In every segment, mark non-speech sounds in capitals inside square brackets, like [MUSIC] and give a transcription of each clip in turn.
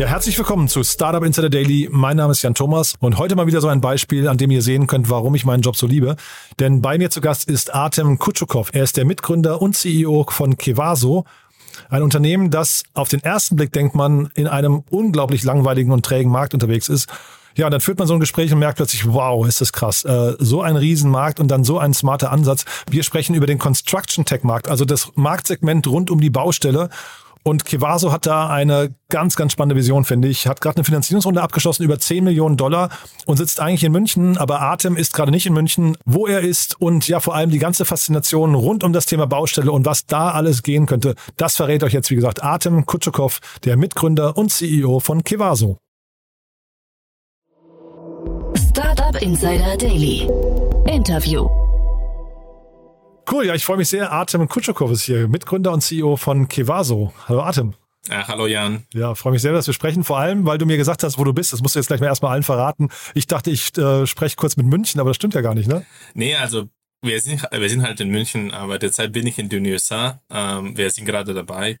Ja, herzlich willkommen zu Startup Insider Daily. Mein Name ist Jan Thomas und heute mal wieder so ein Beispiel, an dem ihr sehen könnt, warum ich meinen Job so liebe. Denn bei mir zu Gast ist Artem Kutschukov. Er ist der Mitgründer und CEO von Kevaso. Ein Unternehmen, das auf den ersten Blick denkt man in einem unglaublich langweiligen und trägen Markt unterwegs ist. Ja, und dann führt man so ein Gespräch und merkt plötzlich, wow, ist das krass. Äh, so ein Riesenmarkt und dann so ein smarter Ansatz. Wir sprechen über den Construction Tech Markt, also das Marktsegment rund um die Baustelle. Und Kevaso hat da eine ganz, ganz spannende Vision, finde ich. Hat gerade eine Finanzierungsrunde abgeschlossen über 10 Millionen Dollar und sitzt eigentlich in München, aber Atem ist gerade nicht in München, wo er ist und ja vor allem die ganze Faszination rund um das Thema Baustelle und was da alles gehen könnte, das verrät euch jetzt, wie gesagt, Atem Kutschukov, der Mitgründer und CEO von Kevaso. Startup Insider Daily. Interview. Cool, ja, ich freue mich sehr. Artem Kutschukov ist hier, Mitgründer und CEO von Kevaso. Hallo Artem. Ja, hallo Jan. Ja, freue mich sehr, dass wir sprechen. Vor allem, weil du mir gesagt hast, wo du bist. Das musst du jetzt gleich mal erstmal allen verraten. Ich dachte, ich äh, spreche kurz mit München, aber das stimmt ja gar nicht, ne? Nee, also wir sind, wir sind halt in München, aber derzeit bin ich in den USA. Ähm, wir sind gerade dabei,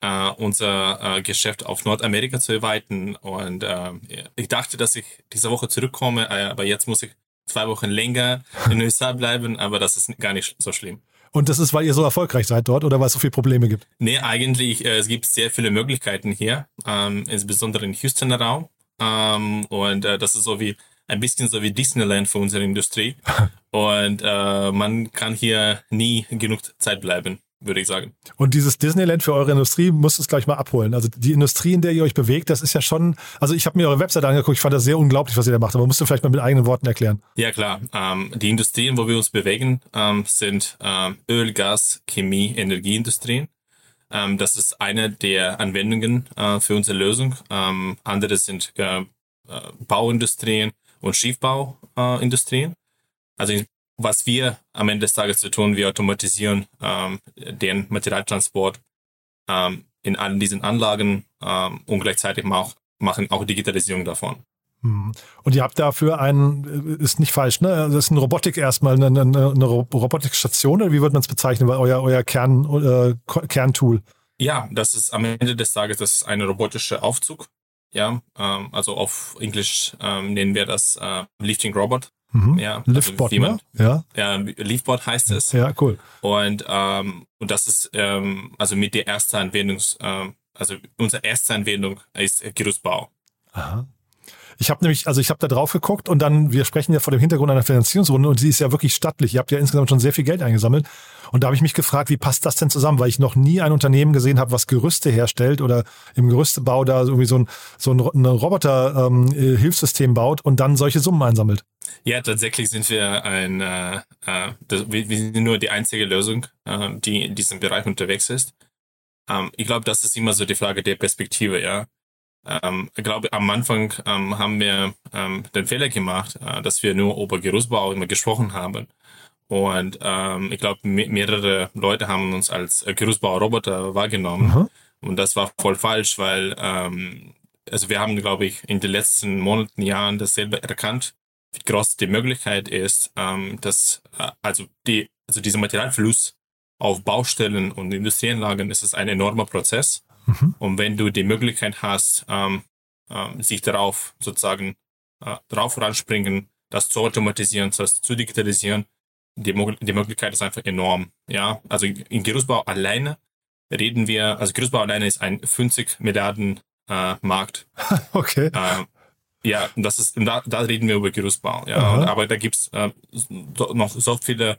äh, unser äh, Geschäft auf Nordamerika zu erweitern. Und äh, ich dachte, dass ich diese Woche zurückkomme, äh, aber jetzt muss ich zwei Wochen länger in den USA bleiben, aber das ist gar nicht so schlimm. Und das ist, weil ihr so erfolgreich seid dort oder weil es so viele Probleme gibt? Nee, eigentlich, äh, es gibt sehr viele Möglichkeiten hier, ähm, insbesondere im Houstoner Raum. Ähm, und äh, das ist so wie ein bisschen so wie Disneyland für unsere Industrie. [LAUGHS] und äh, man kann hier nie genug Zeit bleiben würde ich sagen. Und dieses Disneyland für eure Industrie muss es gleich mal abholen. Also die Industrie, in der ihr euch bewegt, das ist ja schon, also ich habe mir eure Webseite angeguckt, ich fand das sehr unglaublich, was ihr da macht, aber musst du vielleicht mal mit eigenen Worten erklären. Ja klar, ähm, die Industrien, wo wir uns bewegen, ähm, sind ähm, Öl, Gas, Chemie, Energieindustrien. Ähm, das ist eine der Anwendungen äh, für unsere Lösung. Ähm, andere sind äh, äh Bauindustrien und Schiffbauindustrien. also was wir am Ende des Tages zu tun, wir automatisieren ähm, den Materialtransport ähm, in allen diesen Anlagen ähm, und gleichzeitig auch, machen auch Digitalisierung davon. Hm. Und ihr habt dafür einen, ist nicht falsch, ne? Das ist eine Robotik erstmal, eine, eine, eine Robotikstation oder wie wird man es bezeichnen, weil euer, euer Kern, äh, Kerntool? Ja, das ist am Ende des Tages, das ist ein robotischer Aufzug. Ja, ähm, also auf Englisch ähm, nennen wir das äh, Lifting Robot. Mhm. Ja, also Liftbot, ne? Ja. ja. Leafbot heißt es. Ja, cool. Und, ähm, und das ist ähm, also mit der ersten Anwendung, ähm, also unsere erste Anwendung ist Gerüstbau. Aha. Ich habe nämlich, also ich habe da drauf geguckt und dann, wir sprechen ja vor dem Hintergrund einer Finanzierungsrunde und sie ist ja wirklich stattlich. Ihr habt ja insgesamt schon sehr viel Geld eingesammelt. Und da habe ich mich gefragt, wie passt das denn zusammen? Weil ich noch nie ein Unternehmen gesehen habe, was Gerüste herstellt oder im Gerüstebau da irgendwie so ein, so ein Roboter-Hilfssystem ähm, baut und dann solche Summen einsammelt. Ja, tatsächlich sind wir ein, äh, äh, wir, wir sind nur die einzige Lösung, äh, die in diesem Bereich unterwegs ist. Ähm, ich glaube, das ist immer so die Frage der Perspektive, ja. Ähm, ich glaube, am Anfang ähm, haben wir ähm, den Fehler gemacht, äh, dass wir nur über Gerüstbau immer gesprochen haben. Und ähm, ich glaube, me mehrere Leute haben uns als Gerüstbauroboter wahrgenommen. Mhm. Und das war voll falsch, weil ähm, also wir haben, glaube ich, in den letzten Monaten, Jahren dasselbe erkannt, wie groß die Möglichkeit ist, ähm, dass äh, also die also dieser Materialfluss auf Baustellen und Industrieanlagen ist es ein enormer Prozess. Mhm. Und wenn du die Möglichkeit hast, ähm, ähm, sich darauf sozusagen äh, drauf ranspringen, das zu automatisieren, das zu digitalisieren, die, die Möglichkeit ist einfach enorm. Ja, also in Gerüstbau alleine reden wir, also Gerüstbau alleine ist ein 50 Milliarden äh, Markt. [LAUGHS] okay. Äh, ja, das ist, da, da reden wir über Gerüstbau. Ja, und, aber da gibt's äh, noch so viele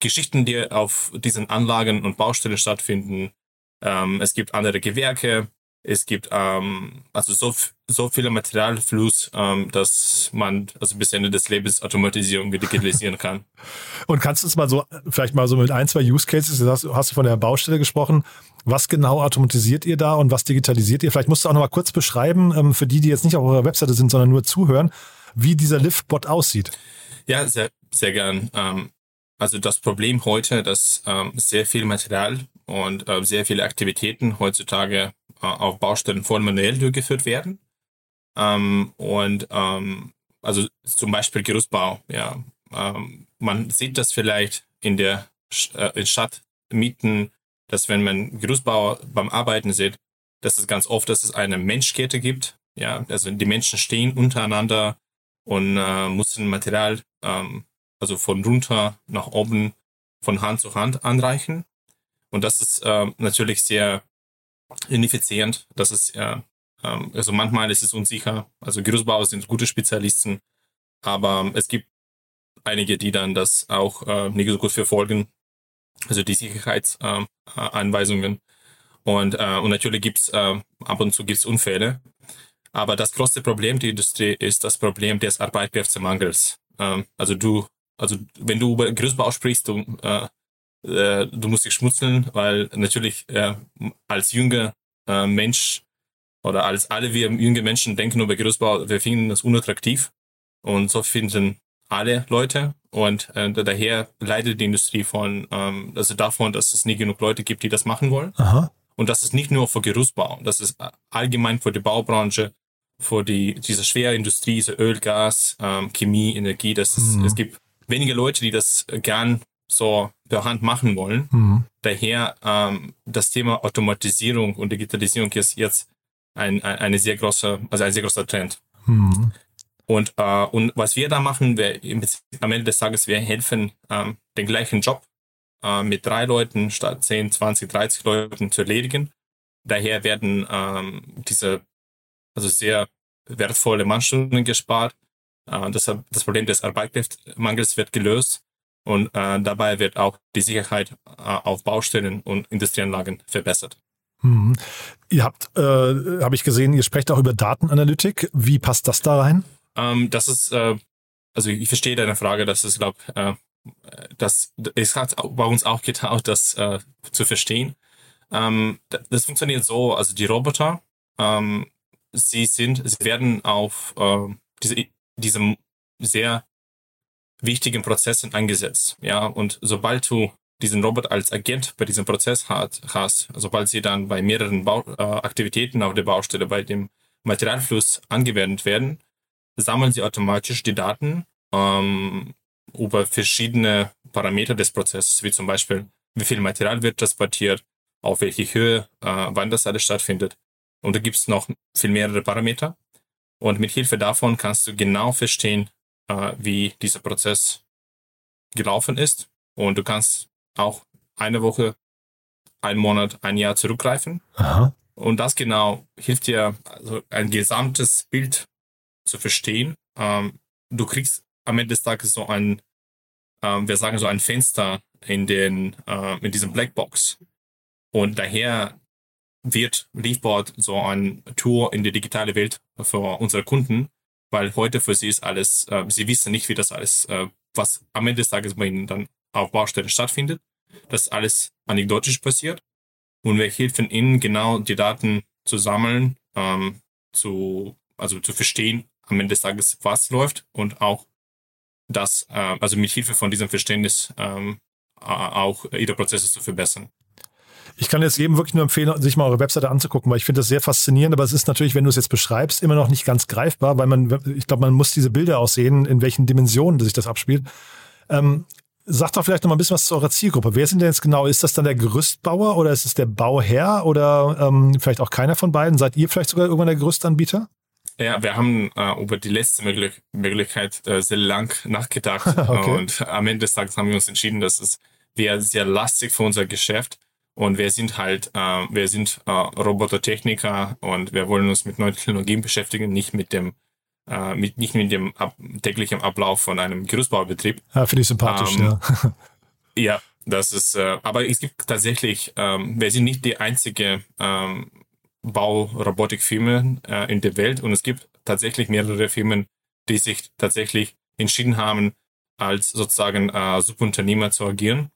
Geschichten, die auf diesen Anlagen und Baustellen stattfinden, ähm, es gibt andere Gewerke. Es gibt ähm, also so, so viele Materialfluss, ähm, dass man also bis Ende des Lebens Automatisierung digitalisieren kann. [LAUGHS] Und kannst du es mal so, vielleicht mal so mit ein, zwei Use Cases, hast, hast du von der Baustelle gesprochen, was genau automatisiert ihr da und was digitalisiert ihr? Vielleicht musst du auch noch mal kurz beschreiben, ähm, für die, die jetzt nicht auf eurer Webseite sind, sondern nur zuhören, wie dieser Liftbot aussieht. Ja, sehr, sehr gern. Ähm, also das Problem heute, dass ähm, sehr viel Material und äh, sehr viele Aktivitäten heutzutage äh, auf Baustellen voll manuell durchgeführt werden. Ähm, und ähm, also zum Beispiel Gerüstbau, ja. Ähm, man sieht das vielleicht in der äh, in Stadtmieten, dass wenn man Gerüstbau beim Arbeiten sieht, Das ist ganz oft, dass es eine Menschkette gibt. Ja, also die Menschen stehen untereinander und äh, müssen Material, ähm, also von runter nach oben, von Hand zu Hand anreichen. Und das ist äh, natürlich sehr ineffizient. Das ist äh, ähm, also manchmal ist es unsicher. Also Gerüstbauer sind gute Spezialisten, aber es gibt einige, die dann das auch äh, nicht so gut verfolgen. Also die Sicherheitsanweisungen. Äh, und, äh, und natürlich gibt's äh, ab und zu gibt's Unfälle. Aber das größte Problem der Industrie ist das Problem des Arbeitskräftemangels. Ähm, also du, also wenn du über Gerüstbau sprichst, du, äh, äh, du musst dich schmutzeln, weil natürlich äh, als junger äh, Mensch oder als alle wir junge Menschen denken über Gerüstbau, wir finden das unattraktiv und so finden alle Leute und äh, daher leidet die Industrie von ähm, also davon, dass es nie genug Leute gibt, die das machen wollen. Aha. Und das ist nicht nur für Gerüstbau, das ist allgemein für die Baubranche, für die diese Schwerindustrie, diese Öl, Gas, ähm, Chemie, Energie. Das ist, mhm. es gibt wenige Leute, die das gern so per Hand machen wollen. Mhm. Daher ähm, das Thema Automatisierung und Digitalisierung ist jetzt ein, ein, eine sehr große, also ein sehr großer Trend. Mhm. Und, äh, und was wir da machen, wir, am Ende des Tages, wir helfen, ähm, den gleichen Job äh, mit drei Leuten statt 10, 20, 30 Leuten zu erledigen. Daher werden ähm, diese also sehr wertvolle Mannstunden gespart. Äh, das, das Problem des Arbeitskräftemangels wird gelöst und äh, dabei wird auch die Sicherheit äh, auf Baustellen und Industrieanlagen verbessert. Hm. Ihr habt, äh, habe ich gesehen, ihr sprecht auch über Datenanalytik. Wie passt das da rein? Ähm, das ist, äh, also ich verstehe deine Frage, das ist, glaube äh, das es hat bei uns auch getaucht, das äh, zu verstehen. Ähm, das funktioniert so, also die Roboter, ähm, sie sind, sie werden auf äh, diese, diesem sehr wichtigen Prozessen eingesetzt. Ja, und sobald du diesen Roboter als Agent bei diesem Prozess hat, hast, sobald sie dann bei mehreren Bau, äh, Aktivitäten auf der Baustelle bei dem Materialfluss angewendet werden, sammeln sie automatisch die Daten ähm, über verschiedene Parameter des Prozesses, wie zum Beispiel, wie viel Material wird transportiert, auf welche Höhe, äh, wann das alles stattfindet. Und da gibt es noch viel mehrere Parameter. Und mit Hilfe davon kannst du genau verstehen, äh, wie dieser Prozess gelaufen ist. Und du kannst auch eine Woche, einen Monat, ein Jahr zurückgreifen. Aha. Und das genau hilft dir, also ein gesamtes Bild zu verstehen. Ähm, du kriegst am Ende des Tages so ein, ähm, wir sagen so ein Fenster in den, äh, in diesem Blackbox. Und daher wird Leafboard so ein Tour in die digitale Welt für unsere Kunden, weil heute für sie ist alles, äh, sie wissen nicht, wie das alles, äh, was am Ende des Tages bei ihnen dann auf Baustellen stattfindet. Das ist alles anekdotisch passiert. Und wir helfen ihnen genau die Daten zu sammeln, ähm, zu, also zu verstehen am Ende des Tages, was läuft und auch das, äh, also mit Hilfe von diesem Verständnis ähm, auch ihre Prozesse zu verbessern. Ich kann jetzt jedem wirklich nur empfehlen, sich mal eure Webseite anzugucken, weil ich finde das sehr faszinierend, aber es ist natürlich, wenn du es jetzt beschreibst, immer noch nicht ganz greifbar, weil man, ich glaube, man muss diese Bilder auch sehen, in welchen Dimensionen sich das abspielt. Ähm, Sag doch vielleicht noch mal ein bisschen was zu eurer Zielgruppe. Wer sind denn jetzt genau? Ist das dann der Gerüstbauer oder ist es der Bauherr oder ähm, vielleicht auch keiner von beiden? Seid ihr vielleicht sogar irgendwann der Gerüstanbieter? Ja, wir haben äh, über die letzte Möglich Möglichkeit äh, sehr lang nachgedacht [LAUGHS] okay. und am Ende des Tages haben wir uns entschieden, dass es wäre sehr lastig für unser Geschäft und wir sind halt, äh, wir sind äh, Robotertechniker und wir wollen uns mit neuen Technologien beschäftigen, nicht mit dem äh, mit, nicht mit dem ab, täglichen Ablauf von einem Gerüstbaubetrieb. Ja, finde ich sympathisch, ähm, ja. [LAUGHS] ja, das ist, äh, aber es gibt tatsächlich, ähm, wir sind nicht die einzige ähm, Baurobotikfirma äh, in der Welt und es gibt tatsächlich mehrere Firmen, die sich tatsächlich entschieden haben, als sozusagen äh, Subunternehmer zu agieren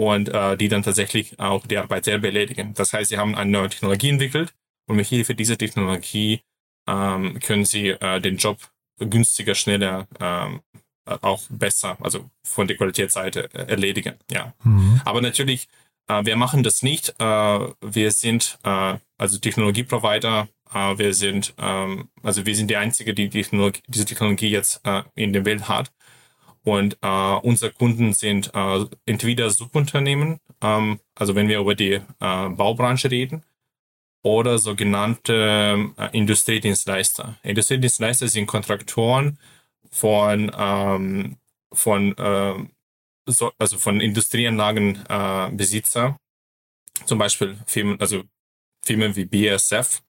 und äh, die dann tatsächlich auch die Arbeit selber erledigen. Das heißt, sie haben eine neue Technologie entwickelt und mit Hilfe dieser Technologie ähm, können sie äh, den Job günstiger, schneller, ähm, auch besser, also von der Qualitätsseite äh, erledigen. Ja. Mhm. Aber natürlich, äh, wir machen das nicht. Äh, wir sind äh, also Technologieprovider. Äh, wir sind ähm, also wir sind die einzige, die Technologie, diese Technologie jetzt äh, in der Welt hat. Und äh, unsere Kunden sind äh, entweder Subunternehmen, ähm, also wenn wir über die äh, Baubranche reden, oder sogenannte äh, Industriedienstleister. Industriedienstleister sind Kontraktoren von, ähm, von, äh, so, also von Industrieanlagenbesitzer, äh, zum Beispiel Firmen, also Firmen wie BASF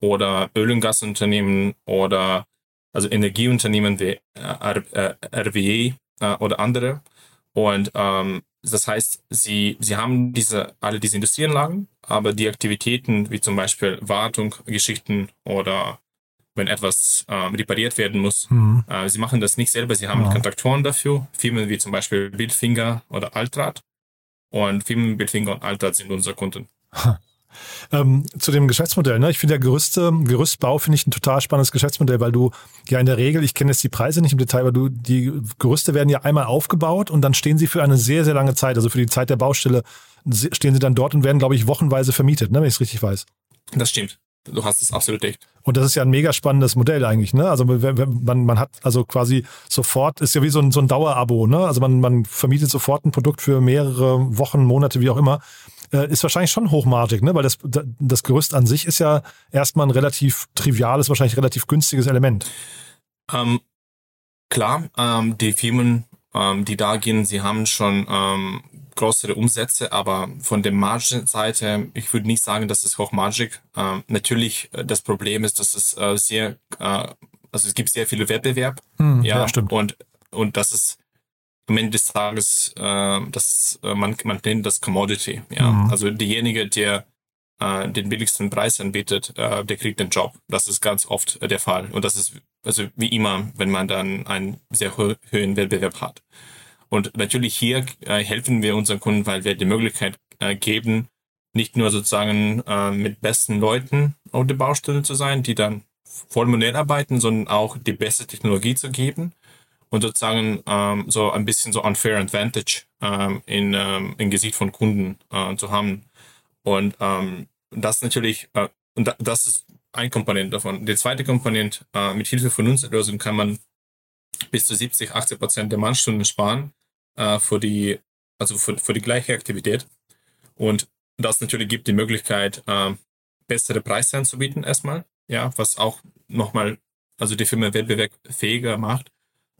oder Öl- und Gasunternehmen oder also Energieunternehmen wie äh, RWE äh, oder andere. Und ähm, das heißt, sie, sie haben diese, alle diese Industrieanlagen, aber die Aktivitäten wie zum Beispiel Wartung, Geschichten oder wenn etwas äh, repariert werden muss, mhm. äh, sie machen das nicht selber, sie haben ja. Kontraktoren dafür, Firmen wie zum Beispiel Bildfinger oder Altrat. Und Firmen Bildfinger und Altrat sind unsere Kunden. Ähm, zu dem Geschäftsmodell. Ne? Ich finde ja Gerüste, Gerüstbau finde ich ein total spannendes Geschäftsmodell, weil du ja in der Regel, ich kenne jetzt die Preise nicht im Detail, aber du, die Gerüste werden ja einmal aufgebaut und dann stehen sie für eine sehr, sehr lange Zeit, also für die Zeit der Baustelle stehen sie dann dort und werden, glaube ich, wochenweise vermietet, ne? wenn ich es richtig weiß. Das stimmt. Du hast es absolut recht. Und das ist ja ein mega spannendes Modell eigentlich, ne? Also man, man hat also quasi sofort, ist ja wie so ein, so ein Dauerabo, ne? Also man, man vermietet sofort ein Produkt für mehrere Wochen, Monate, wie auch immer äh, ist wahrscheinlich schon hochmargig, ne? weil das, das Gerüst an sich ist ja erstmal ein relativ triviales, wahrscheinlich relativ günstiges Element. Ähm, klar, ähm, die Firmen, ähm, die da gehen, sie haben schon ähm, größere Umsätze, aber von der Margenseite, ich würde nicht sagen, dass es hochmargig. Ähm, natürlich, äh, das Problem ist, dass es äh, sehr, äh, also es gibt sehr viele Wettbewerb. Hm, ja, ja, stimmt. Und, und das ist am Ende des Tages, äh, das, äh, man, man nennt das Commodity. Ja? Mhm. Also derjenige, der äh, den billigsten Preis anbietet, äh, der kriegt den Job. Das ist ganz oft äh, der Fall. Und das ist also wie immer, wenn man dann einen sehr ho hohen Wettbewerb hat. Und natürlich hier äh, helfen wir unseren Kunden, weil wir die Möglichkeit äh, geben, nicht nur sozusagen äh, mit besten Leuten auf der Baustelle zu sein, die dann voll arbeiten, sondern auch die beste Technologie zu geben und sozusagen ähm, so ein bisschen so unfair advantage ähm, in, ähm, im Gesicht von Kunden äh, zu haben. Und ähm, das natürlich, äh, und da, das ist ein Komponent davon. Die zweite Komponent, äh, mit Hilfe von unserer Lösung kann man bis zu 70, 80 Prozent der Mannstunden sparen äh, für die, also für, für die gleiche Aktivität. Und das natürlich gibt die Möglichkeit, äh, bessere Preise anzubieten erstmal, ja, was auch nochmal, also die Firma wettbewerbsfähiger macht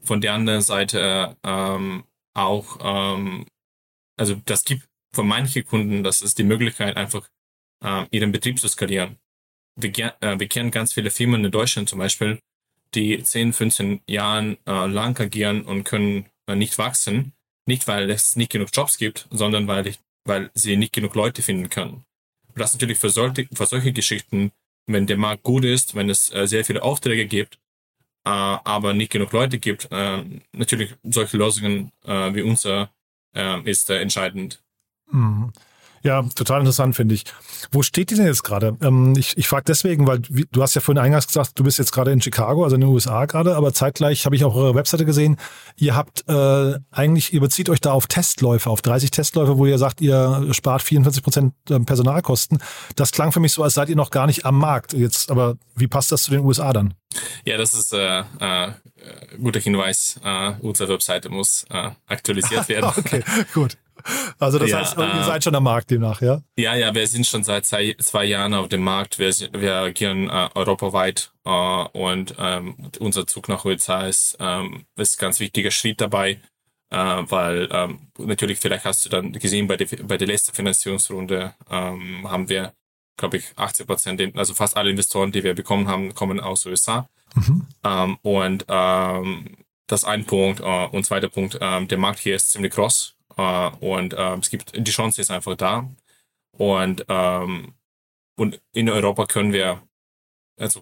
von der anderen Seite ähm, auch, ähm, also das gibt von manchen Kunden, das ist die Möglichkeit, einfach äh, ihren Betrieb zu skalieren. Wir, äh, wir kennen ganz viele Firmen in Deutschland zum Beispiel, die 10, 15 Jahren äh, lang agieren und können äh, nicht wachsen. Nicht, weil es nicht genug Jobs gibt, sondern weil, ich, weil sie nicht genug Leute finden können. Und das natürlich für solche, für solche Geschichten, wenn der Markt gut ist, wenn es äh, sehr viele Aufträge gibt, äh, aber nicht genug Leute gibt, äh, natürlich solche Lösungen äh, wie unser äh, ist äh, entscheidend. Mhm. Ja, total interessant, finde ich. Wo steht die denn jetzt gerade? Ähm, ich ich frage deswegen, weil du hast ja vorhin eingangs gesagt, du bist jetzt gerade in Chicago, also in den USA gerade, aber zeitgleich habe ich auch eure Webseite gesehen. Ihr habt äh, eigentlich, ihr bezieht euch da auf Testläufe, auf 30 Testläufe, wo ihr sagt, ihr spart 44 Prozent ähm, Personalkosten. Das klang für mich so, als seid ihr noch gar nicht am Markt. Jetzt, aber wie passt das zu den USA dann? Ja, das ist äh, äh, guter Hinweis. Äh, unsere Webseite muss äh, aktualisiert [LAUGHS] werden. okay, gut. Also das ja, heißt, ihr äh, seid schon am Markt demnach, ja? Ja, ja, wir sind schon seit zwei, zwei Jahren auf dem Markt. Wir, wir agieren äh, europaweit äh, und ähm, unser Zug nach USA ist, ähm, ist ein ganz wichtiger Schritt dabei, äh, weil ähm, natürlich, vielleicht hast du dann gesehen, bei der, bei der letzten Finanzierungsrunde ähm, haben wir, glaube ich, 80 Prozent, also fast alle Investoren, die wir bekommen haben, kommen aus USA. Mhm. Ähm, und ähm, das ein Punkt. Äh, und zweiter Punkt, ähm, der Markt hier ist ziemlich groß. Äh, und äh, es gibt, die Chance ist einfach da. Und, ähm, und in Europa können wir also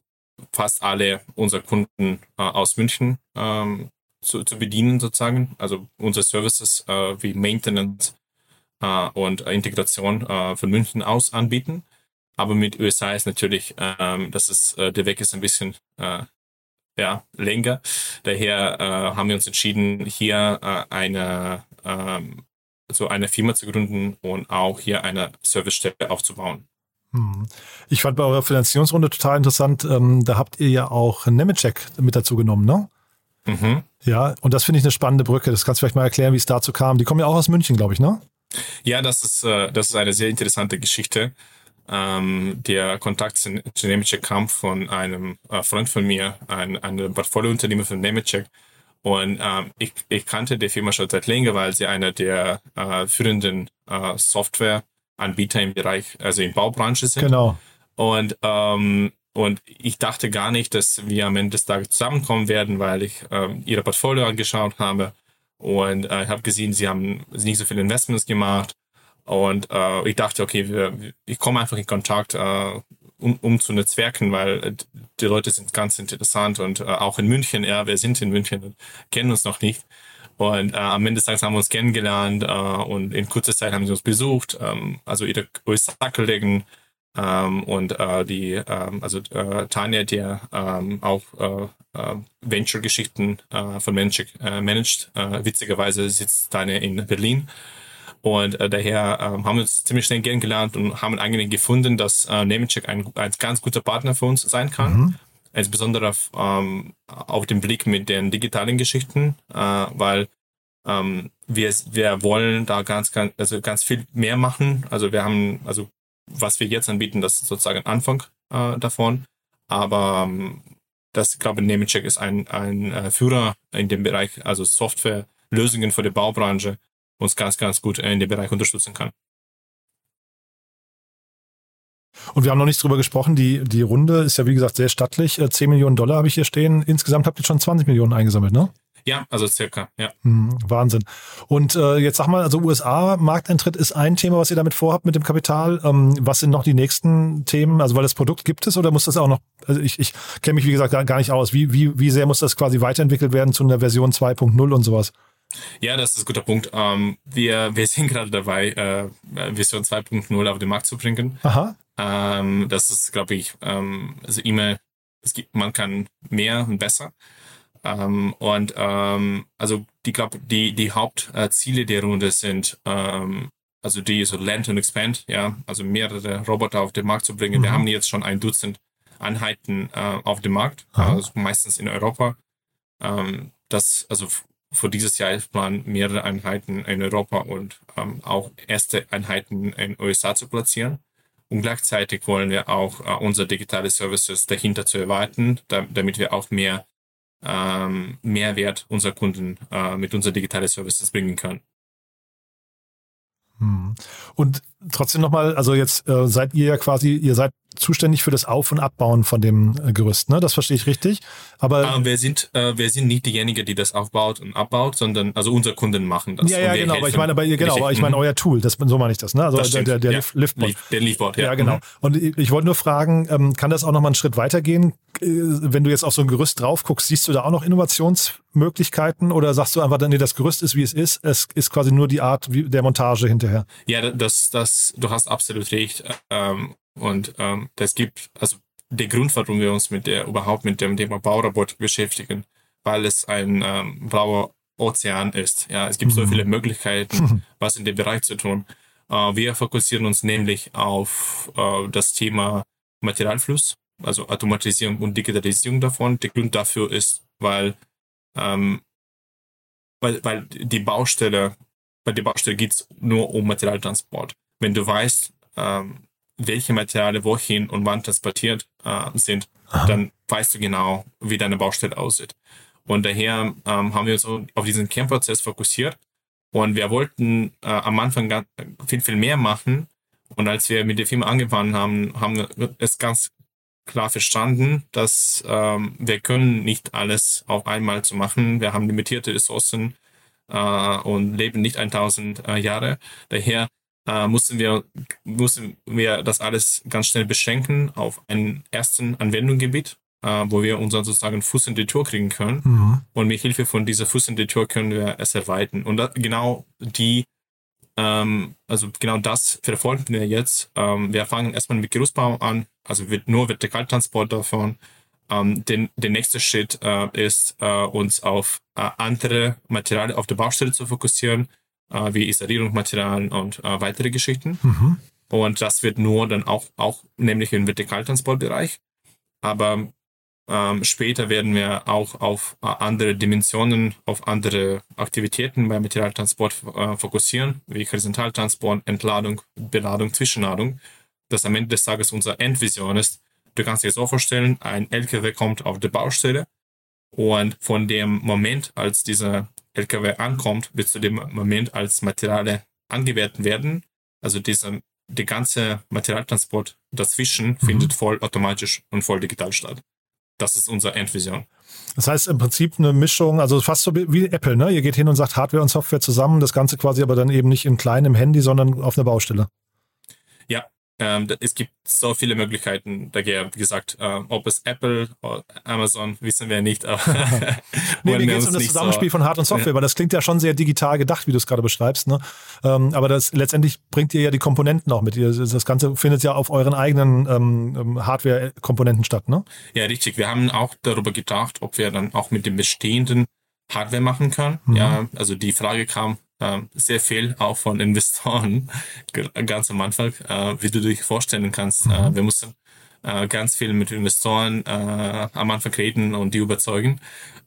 fast alle unserer Kunden äh, aus München ähm, zu, zu bedienen sozusagen. Also unsere Services äh, wie Maintenance äh, und Integration äh, von München aus anbieten. Aber mit USA ist natürlich, ähm, dass es der Weg ist ein bisschen ja, länger. Daher äh, haben wir uns entschieden, hier äh, eine ähm, so eine Firma zu gründen und auch hier eine Servicestelle aufzubauen. Hm. Ich fand bei eurer Finanzierungsrunde total interessant, ähm, da habt ihr ja auch Nemetschek mit dazu genommen, ne? Mhm. Ja, und das finde ich eine spannende Brücke. Das kannst du vielleicht mal erklären, wie es dazu kam. Die kommen ja auch aus München, glaube ich, ne? Ja, das ist, äh, das ist eine sehr interessante Geschichte. Ähm, der Kontakt zu, zu Nemetschek kam von einem äh, Freund von mir, ein, ein Portfoliounternehmer von Nemetschek. Und ähm, ich, ich kannte die Firma schon seit länger, weil sie einer der äh, führenden äh, Softwareanbieter im Bereich, also in Baubranche sind. Genau. Und, ähm, und ich dachte gar nicht, dass wir am Ende des Tages zusammenkommen werden, weil ich ähm, ihre Portfolio angeschaut habe und äh, habe gesehen, sie haben nicht so viele Investments gemacht. Und äh, ich dachte, okay, wir, ich komme einfach in Kontakt, äh, um, um zu netzwerken, weil äh, die Leute sind ganz interessant und äh, auch in München, ja, wir sind in München und kennen uns noch nicht. Und äh, am Ende des Tages haben wir uns kennengelernt äh, und in kurzer Zeit haben sie uns besucht. Ähm, also ihre USA-Kollegen ähm, und äh, die, ähm, also äh, Tanja, die ähm, auch äh, äh, Venture-Geschichten äh, von Magic äh, managt. Äh, witzigerweise sitzt Tanja in Berlin. Und äh, daher äh, haben wir uns ziemlich schnell kennengelernt und haben eigentlich gefunden, dass äh, Nemetschek ein, ein ganz guter Partner für uns sein kann. Mhm. Insbesondere auf, ähm, auf den Blick mit den digitalen Geschichten, äh, weil ähm, wir, wir wollen da ganz, ganz, also ganz viel mehr machen. Also wir haben, also was wir jetzt anbieten, das ist sozusagen Anfang äh, davon. Aber ähm, das, ich glaube, Nemetschek ist ein, ein äh, Führer in dem Bereich, also Softwarelösungen für die Baubranche, uns ganz, ganz gut in dem Bereich unterstützen kann. Und wir haben noch nicht drüber gesprochen, die, die Runde ist ja wie gesagt sehr stattlich. 10 äh, Millionen Dollar habe ich hier stehen. Insgesamt habt ihr schon 20 Millionen eingesammelt, ne? Ja, also circa, ja. Hm, Wahnsinn. Und äh, jetzt sag mal, also USA-Markteintritt ist ein Thema, was ihr damit vorhabt mit dem Kapital. Ähm, was sind noch die nächsten Themen? Also weil das Produkt gibt es oder muss das auch noch, also ich, ich kenne mich wie gesagt gar, gar nicht aus. Wie, wie, wie sehr muss das quasi weiterentwickelt werden zu einer Version 2.0 und sowas? Ja, das ist ein guter Punkt. Ähm, wir, wir sind gerade dabei, äh, Version 2.0 auf den Markt zu bringen. Aha. Ähm, das ist, glaube ich, ähm, also E-Mail, es gibt, man kann mehr und besser. Ähm, und ähm, also die glaube die die Hauptziele der Runde sind ähm, also die so Land and Expand, ja, also mehrere Roboter auf den Markt zu bringen. Mhm. Wir haben jetzt schon ein Dutzend Einheiten äh, auf dem Markt, also meistens in Europa. Ähm, das also für dieses Jahr man mehrere Einheiten in Europa und ähm, auch erste Einheiten in USA zu platzieren. Und gleichzeitig wollen wir auch äh, unsere digitale Services dahinter zu erweitern, da, damit wir auch mehr ähm, Mehrwert unserer Kunden äh, mit unseren digitalen Services bringen können. Hm. Und trotzdem nochmal, also jetzt äh, seid ihr ja quasi, ihr seid zuständig für das Auf- und Abbauen von dem äh, Gerüst, ne? Das verstehe ich richtig. Aber äh, wir sind, äh, wir sind nicht diejenigen, die das aufbaut und abbaut, sondern also unsere Kunden machen das. Ja, ja, genau. Aber ich meine, aber ihr, genau, aber ich meine euer Tool, das, so meine ich das, ne? Also das der, der, der ja. Liftboard. Der Liftboard, ja. Ja, genau. Mhm. Und ich, ich wollte nur fragen, ähm, kann das auch nochmal einen Schritt weitergehen? Äh, wenn du jetzt auf so ein Gerüst drauf guckst, siehst du da auch noch Innovationsmöglichkeiten oder sagst du einfach, nee, das Gerüst ist wie es ist, es ist quasi nur die Art der Montage hinterher? Ja, das, das, du hast absolut recht. Ähm, und ähm, das gibt, also der Grund, warum wir uns mit der überhaupt mit dem Thema Baurobot beschäftigen, weil es ein ähm, blauer Ozean ist. Ja, es gibt mhm. so viele Möglichkeiten, [LAUGHS] was in dem Bereich zu tun. Äh, wir fokussieren uns nämlich auf äh, das Thema Materialfluss, also Automatisierung und Digitalisierung davon. Der Grund dafür ist, weil, ähm, weil, weil die Baustelle, bei der Baustelle geht es nur um Materialtransport. Wenn du weißt, ähm, welche Materialien wohin und wann transportiert äh, sind, Aha. dann weißt du genau, wie deine Baustelle aussieht. Und daher ähm, haben wir uns auf diesen Kernprozess fokussiert und wir wollten äh, am Anfang viel, viel mehr machen. Und als wir mit der Firma angefangen haben, haben wir es ganz klar verstanden, dass ähm, wir können nicht alles auf einmal zu machen. Wir haben limitierte Ressourcen äh, und leben nicht 1000 äh, Jahre. Daher äh, mussten wir mussten wir das alles ganz schnell beschränken auf einen ersten Anwendungsgebiet, äh, wo wir unseren sozusagen Fuß in die Tür kriegen können. Mhm. Und mit Hilfe von dieser Fuß in die Tür können wir es erweitern. Und das, genau die ähm, also genau das verfolgen wir jetzt. Ähm, wir fangen erstmal mit Gerüstbau an, also wird nur Vertikaltransport davon. Ähm, den, der nächste Schritt äh, ist, äh, uns auf äh, andere Materialien auf der Baustelle zu fokussieren, äh, wie Isolierungsmaterialien und äh, weitere Geschichten. Mhm. Und das wird nur dann auch, auch nämlich im Vertikaltransportbereich. Aber ähm, später werden wir auch auf äh, andere Dimensionen, auf andere Aktivitäten beim Materialtransport äh, fokussieren, wie Horizontaltransport, Entladung, Beladung, Zwischenladung. das am Ende des Tages unsere Endvision ist. Du kannst dir so vorstellen, ein LKW kommt auf die Baustelle und von dem Moment, als dieser LKW ankommt, bis zu dem Moment, als Materialien angewertet werden, also dieser, die ganze Materialtransport dazwischen mhm. findet vollautomatisch und voll digital statt. Das ist unsere Endvision. Das heißt im Prinzip eine Mischung, also fast so wie Apple, ne? Ihr geht hin und sagt Hardware und Software zusammen, das Ganze quasi aber dann eben nicht in kleinem Handy, sondern auf einer Baustelle. Ja, ähm, es gibt so viele Möglichkeiten. Daher, wie gesagt, äh, ob es Apple oder Amazon, wissen wir nicht. Aber [LAUGHS] nee, [LAUGHS] mir geht es um das Zusammenspiel so, von Hard und Software, ja. weil das klingt ja schon sehr digital gedacht, wie du es gerade beschreibst. Ne? Ähm, aber das letztendlich bringt ihr ja die Komponenten auch mit. Das Ganze findet ja auf euren eigenen ähm, ähm, Hardware-Komponenten statt, ne? Ja, richtig. Wir haben auch darüber gedacht, ob wir dann auch mit dem bestehenden Hardware machen können. Mhm. Ja, also die Frage kam, äh, sehr viel auch von Investoren ganz am Anfang, äh, wie du dich vorstellen kannst. Mhm. Äh, wir mussten äh, ganz viel mit Investoren äh, am Anfang reden und die überzeugen.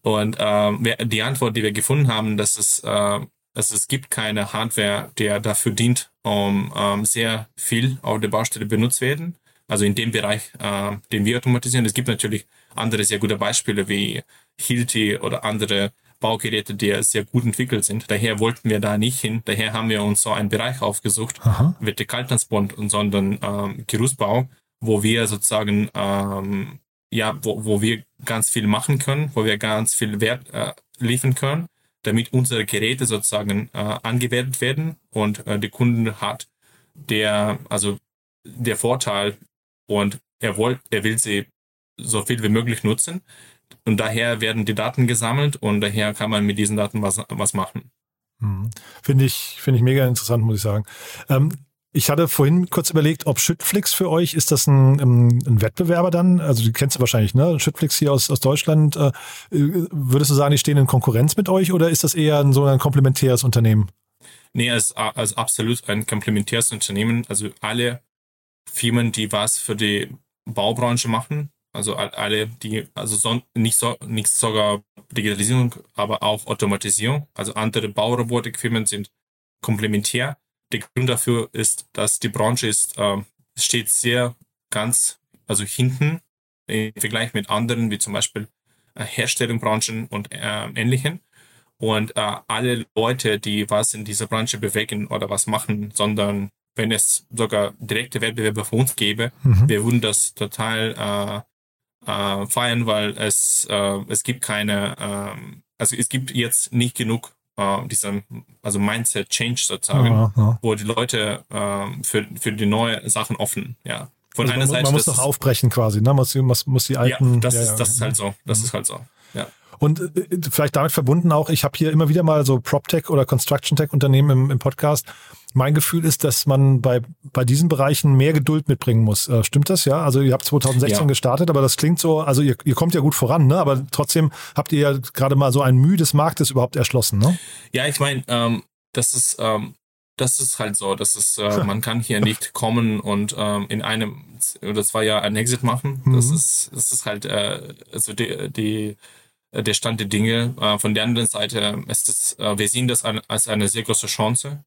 Und äh, die Antwort, die wir gefunden haben, dass es, äh, dass es gibt keine Hardware, der dafür dient, um ähm, sehr viel auf der Baustelle benutzt werden. Also in dem Bereich, äh, den wir automatisieren. Es gibt natürlich andere sehr gute Beispiele wie Hilti oder andere Baugeräte, die sehr gut entwickelt sind. Daher wollten wir da nicht hin. Daher haben wir uns so einen Bereich aufgesucht, Aha. Vertikaltransport und sondern ähm, Gerüstbau, wo wir sozusagen ähm, ja, wo, wo wir ganz viel machen können, wo wir ganz viel Wert äh, liefern können, damit unsere Geräte sozusagen äh, angewendet werden und äh, der Kunde hat der also der Vorteil und er wollt, er will sie so viel wie möglich nutzen. Und daher werden die Daten gesammelt und daher kann man mit diesen Daten was, was machen. Hm. Finde ich, finde ich mega interessant, muss ich sagen. Ähm, ich hatte vorhin kurz überlegt, ob Schüttflix für euch, ist das ein, ein Wettbewerber dann? Also du kennst du wahrscheinlich, ne? Schüttflix hier aus, aus Deutschland. Äh, würdest du sagen, die stehen in Konkurrenz mit euch oder ist das eher ein, so ein komplementäres Unternehmen? Nee, es ist also absolut ein komplementäres Unternehmen. Also alle Firmen, die was für die Baubranche machen, also alle, die, also so, nicht, so, nicht sogar Digitalisierung, aber auch Automatisierung. Also andere Baurobotikfirmen sind komplementär. Der Grund dafür ist, dass die Branche ist, äh, steht sehr ganz, also hinten im Vergleich mit anderen, wie zum Beispiel äh, Herstellungsbranchen und äh, ähnlichen. Und äh, alle Leute, die was in dieser Branche bewegen oder was machen, sondern wenn es sogar direkte Wettbewerber für uns gäbe, mhm. wir würden das total äh, äh, feiern, weil es, äh, es gibt keine, äh, also es gibt jetzt nicht genug äh, dieser, also Mindset Change sozusagen, ja, ja. wo die Leute äh, für, für die neue Sachen offen, ja. Von also einer man, Seite. Man muss doch aufbrechen quasi, ne? Man muss, muss die alten. Ja, das, ja, ist, das ist halt so. Das mhm. ist halt so. Ja. Und äh, vielleicht damit verbunden auch, ich habe hier immer wieder mal so PropTech oder Construction Tech Unternehmen im, im Podcast. Mein Gefühl ist, dass man bei, bei diesen Bereichen mehr Geduld mitbringen muss. Äh, stimmt das ja? Also ihr habt 2016 ja. gestartet, aber das klingt so, also ihr, ihr kommt ja gut voran, ne? aber trotzdem habt ihr ja gerade mal so ein Mühe des Marktes überhaupt erschlossen. Ne? Ja, ich meine, ähm, das ist ähm, das ist halt so, das ist, äh, man kann hier nicht [LAUGHS] kommen und ähm, in einem, oder zwei Jahren ein Exit machen. Das mhm. ist, das ist halt, äh, also die, die äh, der Stand der Dinge. Äh, von der anderen Seite ist es, äh, wir sehen das als eine sehr große Chance.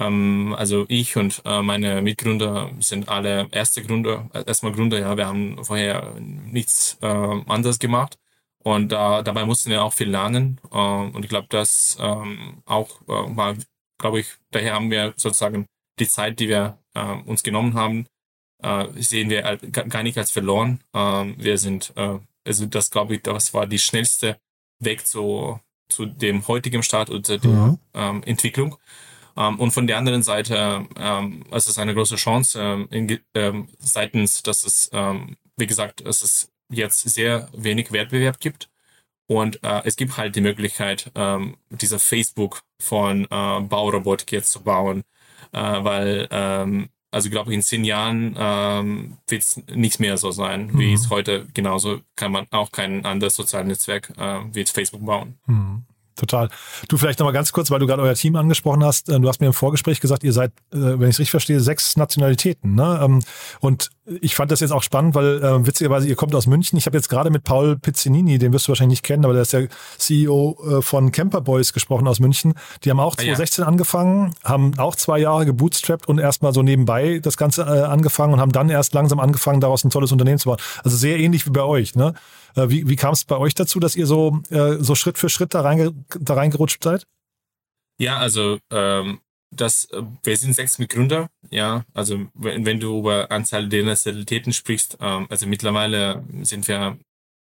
Ähm, also ich und meine Mitgründer sind alle erste Gründer, erstmal Gründer, ja, wir haben vorher nichts anderes gemacht. Und dabei mussten wir auch viel lernen. und ich glaube, das ähm, auch war, glaube ich, daher haben wir sozusagen die Zeit, die wir uns genommen haben, sehen wir gar nicht als verloren. Ähm, wir sind also das glaube ich, das war die schnellste Weg zu, zu dem heutigen Start oder der mhm. ähm, Entwicklung. Ähm, und von der anderen Seite ähm, es ist eine große Chance ähm, in, ähm, seitens, dass es, ähm, wie gesagt, es ist jetzt sehr wenig Wettbewerb gibt. Und äh, es gibt halt die Möglichkeit, ähm, dieser Facebook von äh, Baurobotik jetzt zu bauen, äh, weil ähm, also ich glaube, in zehn Jahren ähm, wird es nicht mehr so sein, wie mhm. es heute genauso kann man auch kein anderes soziales Netzwerk äh, wie Facebook bauen. Mhm. Total. Du vielleicht nochmal ganz kurz, weil du gerade euer Team angesprochen hast. Äh, du hast mir im Vorgespräch gesagt, ihr seid, äh, wenn ich es richtig verstehe, sechs Nationalitäten. Ne? Ähm, und ich fand das jetzt auch spannend, weil äh, witzigerweise, ihr kommt aus München. Ich habe jetzt gerade mit Paul Pizzinini, den wirst du wahrscheinlich nicht kennen, aber der ist der CEO äh, von Camper Boys gesprochen aus München. Die haben auch 2016 ah, ja. angefangen, haben auch zwei Jahre gebootstrapped und erstmal so nebenbei das Ganze äh, angefangen und haben dann erst langsam angefangen, daraus ein tolles Unternehmen zu bauen. Also sehr ähnlich wie bei euch. Ne? Äh, wie wie kam es bei euch dazu, dass ihr so, äh, so Schritt für Schritt da, reinge da reingerutscht seid? Ja, also ähm, das, äh, wir sind sechs Mitgründer, ja. Also wenn, wenn du über Anzahl der Nationalitäten sprichst, ähm, also mittlerweile sind wir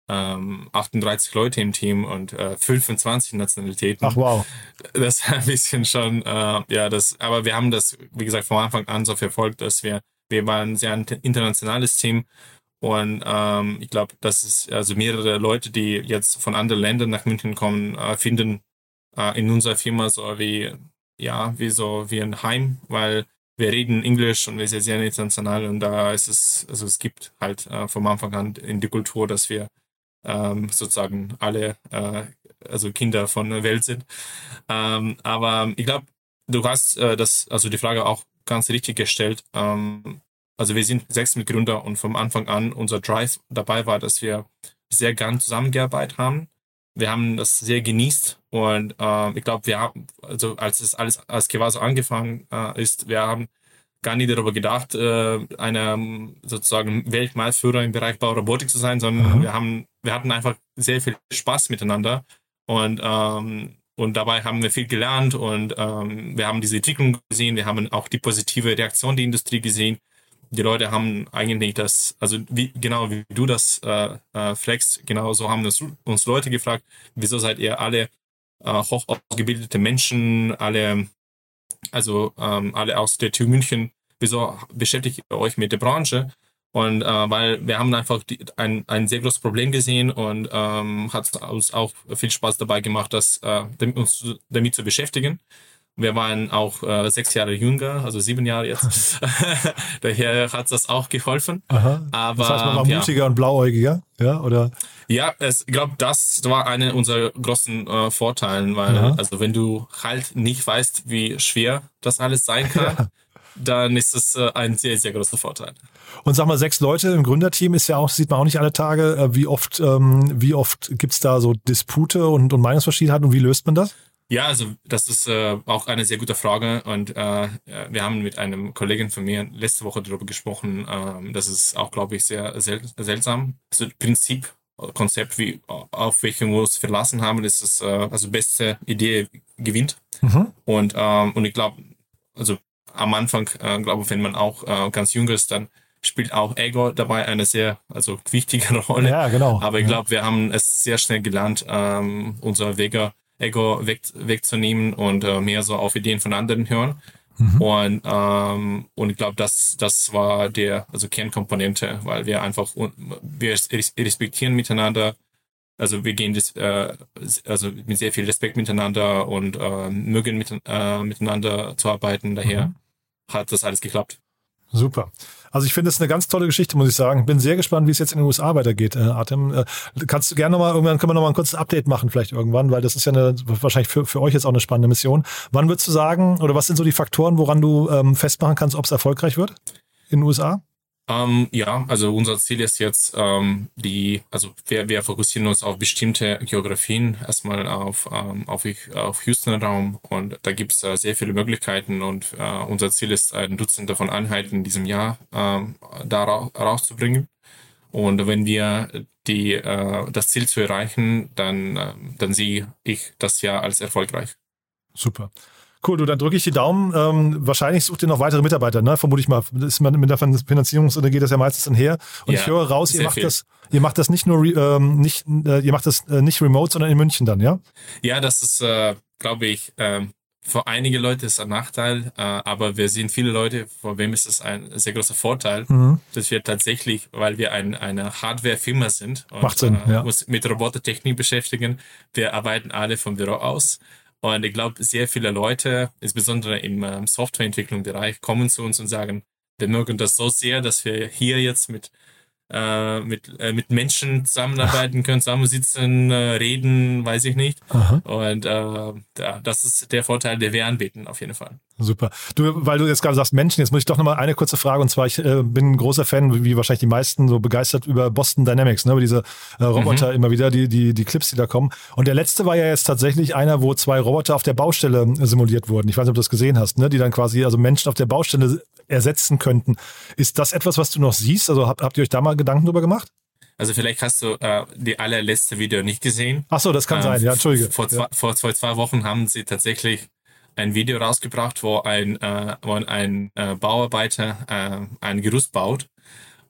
ähm, 38 Leute im Team und äh, 25 Nationalitäten. Ach wow. Das ist ein bisschen schon, äh, ja, das, aber wir haben das, wie gesagt, von Anfang an so verfolgt, dass wir, wir waren ein sehr internationales Team und ähm, ich glaube, dass es also mehrere Leute, die jetzt von anderen Ländern nach München kommen, äh, finden äh, in unserer Firma so wie ja, wie so wie ein Heim, weil wir reden Englisch und wir sind sehr international und da ist es, also es gibt halt äh, vom Anfang an in die Kultur, dass wir ähm, sozusagen alle, äh, also Kinder von der Welt sind. Ähm, aber ich glaube, du hast äh, das, also die Frage auch ganz richtig gestellt. Ähm, also wir sind sechs Mitgründer und vom Anfang an unser Drive dabei war, dass wir sehr gern zusammengearbeitet haben wir haben das sehr genießt und äh, ich glaube, wir haben, also als es alles als Kevaso angefangen äh, ist, wir haben gar nie darüber gedacht, äh, eine sozusagen Weltmeisterführer im Bereich Baurobotik zu sein, sondern mhm. wir haben, wir hatten einfach sehr viel Spaß miteinander und ähm, und dabei haben wir viel gelernt und ähm, wir haben diese Entwicklung gesehen, wir haben auch die positive Reaktion der Industrie gesehen die Leute haben eigentlich das, also wie, genau wie du das äh, äh, flexst, genau so haben das, uns Leute gefragt, wieso seid ihr alle äh, hoch ausgebildete Menschen, alle, also ähm, alle aus der TU München, wieso beschäftigt ihr euch mit der Branche? Und äh, weil wir haben einfach die, ein, ein sehr großes Problem gesehen und ähm, hat uns auch viel Spaß dabei gemacht, das äh, uns damit zu beschäftigen. Wir waren auch äh, sechs Jahre jünger, also sieben Jahre jetzt. [LAUGHS] [LAUGHS] Daher hat das auch geholfen. Aha. Aber, das heißt, man war ja. mutiger und blauäugiger, ja, oder? Ja, ich glaube, das war einer unserer großen äh, Vorteile, weil Aha. also wenn du halt nicht weißt, wie schwer das alles sein [LAUGHS] kann, ja. dann ist es äh, ein sehr, sehr großer Vorteil. Und sag mal, sechs Leute im Gründerteam ist ja auch, sieht man auch nicht alle Tage. Äh, wie oft, ähm, wie oft gibt's da so Dispute und, und Meinungsverschiedenheiten und wie löst man das? Ja, also das ist äh, auch eine sehr gute Frage und äh, wir haben mit einem Kollegen von mir letzte Woche darüber gesprochen. Äh, das ist auch, glaube ich, sehr sel seltsam. Also Prinzip, Konzept, wie auf welchem wir uns verlassen haben, ist es äh, also beste Idee gewinnt. Mhm. Und ähm, und ich glaube, also am Anfang, äh, glaube wenn man auch äh, ganz jung ist, dann spielt auch Ego dabei eine sehr also wichtige [LAUGHS] Rolle. Ja, genau. Aber ich glaube, wir haben es sehr schnell gelernt, ähm, unsere Wege Ego weg, wegzunehmen und äh, mehr so auf Ideen von anderen hören. Mhm. Und, ähm, und ich glaube, das, das war der also Kernkomponente, weil wir einfach wir respektieren miteinander, also wir gehen das, äh, also mit sehr viel Respekt miteinander und äh, mögen mit, äh, miteinander zu arbeiten. Daher mhm. hat das alles geklappt. Super. Also ich finde es eine ganz tolle Geschichte, muss ich sagen. Bin sehr gespannt, wie es jetzt in den USA weitergeht, äh, Artem. Äh, kannst du gerne nochmal, irgendwann können wir nochmal ein kurzes Update machen, vielleicht irgendwann, weil das ist ja eine, wahrscheinlich für, für euch jetzt auch eine spannende Mission. Wann würdest du sagen, oder was sind so die Faktoren, woran du ähm, festmachen kannst, ob es erfolgreich wird in den USA? Ähm, ja, also unser Ziel ist jetzt die, die, also wir, wir fokussieren uns auf bestimmte Geografien, erstmal auf, ähm, auf, auf Houston-Raum und da gibt es äh, sehr viele Möglichkeiten und äh, unser Ziel ist, ein Dutzend von Einheiten in diesem Jahr ähm, da ra rauszubringen. Und wenn wir die, äh, das Ziel zu erreichen, dann, äh, dann sehe ich das Jahr als erfolgreich. Super. Cool, du, dann drücke ich die Daumen. Ähm, wahrscheinlich sucht ihr noch weitere Mitarbeiter, ne? Vermute ich mal. Das ist mit der Finanzierungsrunde geht das ja meistens dann her. Und ja, ich höre raus, ihr macht viel. das, ihr macht das nicht nur, ähm, nicht, äh, ihr macht das äh, nicht remote, sondern in München dann, ja? Ja, das ist, äh, glaube ich, ähm, für einige Leute ist ein Nachteil, äh, aber wir sehen viele Leute, vor wem ist es ein sehr großer Vorteil, mhm. dass wir tatsächlich, weil wir ein, eine Hardware-Firma sind und Macht Sinn, äh, ja. uns mit Robotertechnik beschäftigen, wir arbeiten alle vom Büro aus und ich glaube, sehr viele Leute, insbesondere im ähm, Softwareentwicklungsbereich, kommen zu uns und sagen, wir mögen das so sehr, dass wir hier jetzt mit äh, mit, äh, mit Menschen zusammenarbeiten können, zusammensitzen, äh, reden, weiß ich nicht. Aha. Und äh, ja, das ist der Vorteil, den wir anbieten, auf jeden Fall. Super. Du, weil du jetzt gerade sagst Menschen, jetzt muss ich doch nochmal eine kurze Frage und zwar, ich äh, bin ein großer Fan, wie wahrscheinlich die meisten, so begeistert über Boston Dynamics, ne, über diese äh, Roboter mhm. immer wieder, die, die, die Clips, die da kommen. Und der letzte war ja jetzt tatsächlich einer, wo zwei Roboter auf der Baustelle simuliert wurden. Ich weiß nicht, ob du das gesehen hast, ne, die dann quasi also Menschen auf der Baustelle ersetzen könnten. Ist das etwas, was du noch siehst? Also habt, habt ihr euch da mal Gedanken drüber gemacht? Also vielleicht hast du äh, die allerletzte Video nicht gesehen. Ach so, das kann ähm, sein, ja, Entschuldige. Vor, ja. vor, vor zwei Wochen haben sie tatsächlich ein Video rausgebracht, wo ein, äh, wo ein äh, Bauarbeiter äh, ein Gerüst baut.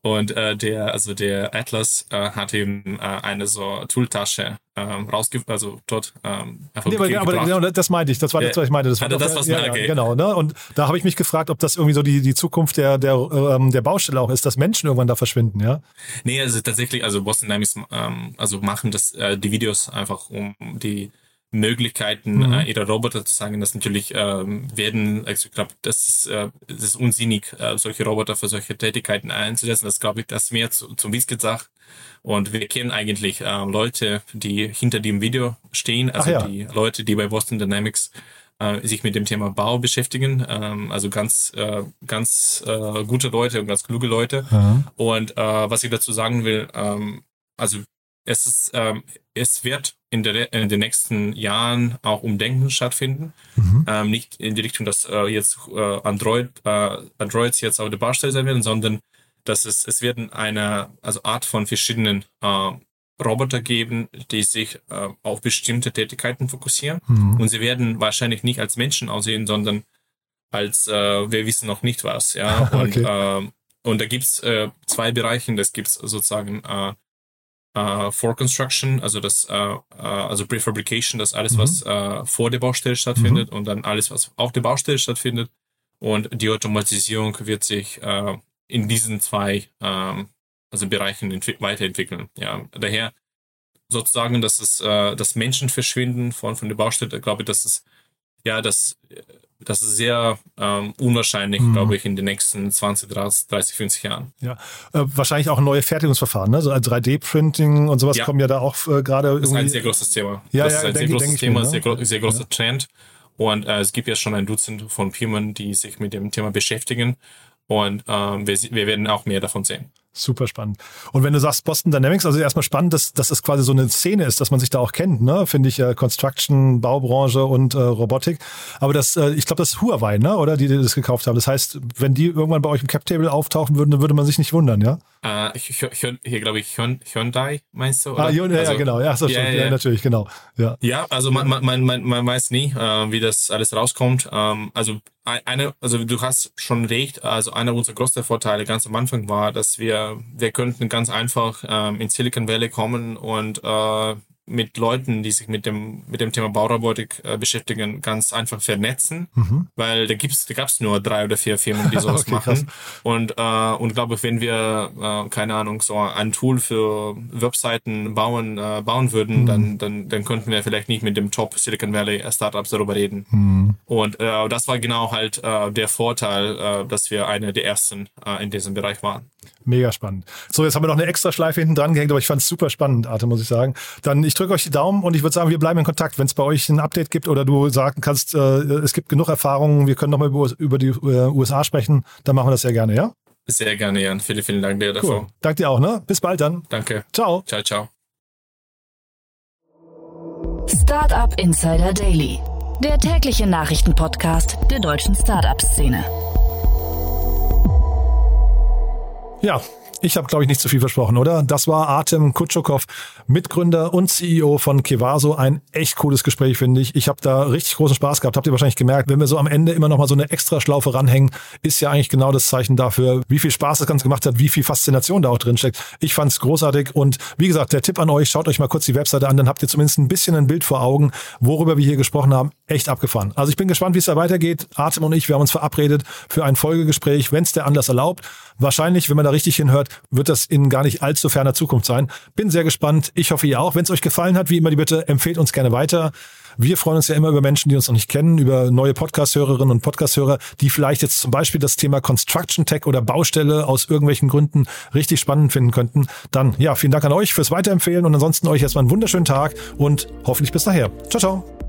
Und äh, der, also der Atlas äh, hat ihm äh, eine so Tooltasche ähm, rausge also dort ähm, nee, aber, aber genau, das meinte ich, das war das, was ich meinte. Das war das, was ja, okay. genau, ne? Und da habe ich mich gefragt, ob das irgendwie so die, die Zukunft der, der, ähm, der Baustelle auch ist, dass Menschen irgendwann da verschwinden, ja? Nee, also tatsächlich, also Boston Dynamics ähm, also machen das, äh, die Videos einfach um die Möglichkeiten mhm. äh, ihrer Roboter zu sagen, dass natürlich ähm, werden, also ich glaube, das ist, äh, das ist unsinnig, äh, solche Roboter für solche Tätigkeiten einzusetzen. Das glaube ich, das mehr zu, zum Wies gesagt. Und wir kennen eigentlich äh, Leute, die hinter dem Video stehen, also ja. die Leute, die bei Boston Dynamics äh, sich mit dem Thema Bau beschäftigen, ähm, also ganz, äh, ganz äh, gute Leute und ganz kluge Leute. Mhm. Und äh, was ich dazu sagen will, ähm, also es ist, ähm, es wird in, der, in den nächsten Jahren auch Umdenken stattfinden. Mhm. Ähm, nicht in die Richtung, dass äh, jetzt äh, Android, äh, Androids jetzt auf der Baustelle sein werden, sondern dass es, es werden eine also Art von verschiedenen äh, Roboter geben, die sich äh, auf bestimmte Tätigkeiten fokussieren. Mhm. Und sie werden wahrscheinlich nicht als Menschen aussehen, sondern als äh, wir wissen noch nicht was. Ja? [LAUGHS] Und, okay. äh, und da gibt's äh, zwei Bereiche. Das gibt's sozusagen äh, äh, For Construction, also das, äh, äh, also Prefabrication, das alles, mhm. was äh, vor der Baustelle stattfindet mhm. und dann alles, was auf der Baustelle stattfindet. Und die Automatisierung wird sich äh, in diesen zwei ähm, also Bereichen weiterentwickeln. Ja, daher sozusagen, dass es äh, das Menschen verschwinden von von der Baustelle, glaube ich, dass es ja das das ist sehr ähm, unwahrscheinlich, mhm. glaube ich, in den nächsten 20, 30, 30 50 Jahren. Ja, äh, wahrscheinlich auch neue Fertigungsverfahren, ne? So 3D-Printing und sowas ja. kommen ja da auch äh, gerade. Das ist ein sehr großes Thema. Ja, das ja, ist ein denke, sehr großes Thema, mir, ne? sehr, gro sehr großer ja. Trend. Und äh, es gibt ja schon ein Dutzend von Firmen, die sich mit dem Thema beschäftigen. Und ähm, wir, wir werden auch mehr davon sehen. Super spannend. Und wenn du sagst Boston Dynamics, also erstmal spannend, dass, dass es quasi so eine Szene ist, dass man sich da auch kennt, ne? Finde ich, äh, Construction, Baubranche und äh, Robotik. Aber das, äh, ich glaube, das ist Huawei, ne? Oder die, die das gekauft haben. Das heißt, wenn die irgendwann bei euch im Cap-Table auftauchen würden, dann würde man sich nicht wundern, ja? Uh, hier glaube ich Hyundai, meinst du? Oder? Ah, Hyundai, also, ja, genau. Ja, so ja, ja, ja, natürlich, genau. Ja, ja also man, man, man, man weiß nie, äh, wie das alles rauskommt. Ähm, also eine, also du hast schon recht, also einer unserer größten Vorteile ganz am Anfang war, dass wir, wir könnten ganz einfach ähm, in Silicon Valley kommen und äh, mit Leuten, die sich mit dem, mit dem Thema Baurobotik äh, beschäftigen, ganz einfach vernetzen, mhm. weil da gibt's, da gab's nur drei oder vier Firmen, die [LAUGHS] sowas okay, machen. Krass. Und, äh, und glaube, wenn wir, äh, keine Ahnung, so ein Tool für Webseiten bauen, äh, bauen würden, mhm. dann, dann, dann könnten wir vielleicht nicht mit dem Top Silicon Valley Startups darüber reden. Mhm. Und äh, das war genau halt äh, der Vorteil, äh, dass wir eine der ersten äh, in diesem Bereich waren. Mega spannend. So, jetzt haben wir noch eine extra Schleife hinten dran gehängt, aber ich fand es super spannend, Arte, muss ich sagen. Dann, ich drücke euch die Daumen und ich würde sagen, wir bleiben in Kontakt. Wenn es bei euch ein Update gibt oder du sagen kannst, äh, es gibt genug Erfahrungen, wir können nochmal über, über die äh, USA sprechen, dann machen wir das sehr gerne, ja? Sehr gerne, Jan. Vielen, vielen Dank dir dafür. Cool. Danke dir auch, ne? Bis bald dann. Danke. Ciao. Ciao, ciao. Startup Insider Daily, der tägliche Nachrichtenpodcast der deutschen Startup-Szene. Ja, ich habe, glaube ich, nicht zu viel versprochen, oder? Das war Artem Kutschukov, Mitgründer und CEO von Kevaso. Ein echt cooles Gespräch, finde ich. Ich habe da richtig großen Spaß gehabt. Habt ihr wahrscheinlich gemerkt, wenn wir so am Ende immer noch mal so eine extra Schlaufe ranhängen, ist ja eigentlich genau das Zeichen dafür, wie viel Spaß das Ganze gemacht hat, wie viel Faszination da auch drin steckt. Ich fand es großartig und wie gesagt, der Tipp an euch, schaut euch mal kurz die Webseite an, dann habt ihr zumindest ein bisschen ein Bild vor Augen, worüber wir hier gesprochen haben. Echt abgefahren. Also ich bin gespannt, wie es da weitergeht. Artem und ich, wir haben uns verabredet für ein Folgegespräch, wenn es der Anlass erlaubt. Wahrscheinlich, wenn man da richtig hinhört, wird das in gar nicht allzu ferner Zukunft sein. Bin sehr gespannt. Ich hoffe, ihr auch. Wenn es euch gefallen hat, wie immer die Bitte, empfehlt uns gerne weiter. Wir freuen uns ja immer über Menschen, die uns noch nicht kennen, über neue Podcast-Hörerinnen und Podcast-Hörer, die vielleicht jetzt zum Beispiel das Thema Construction Tech oder Baustelle aus irgendwelchen Gründen richtig spannend finden könnten. Dann ja, vielen Dank an euch fürs Weiterempfehlen und ansonsten euch erstmal einen wunderschönen Tag und hoffentlich bis nachher. Ciao, ciao.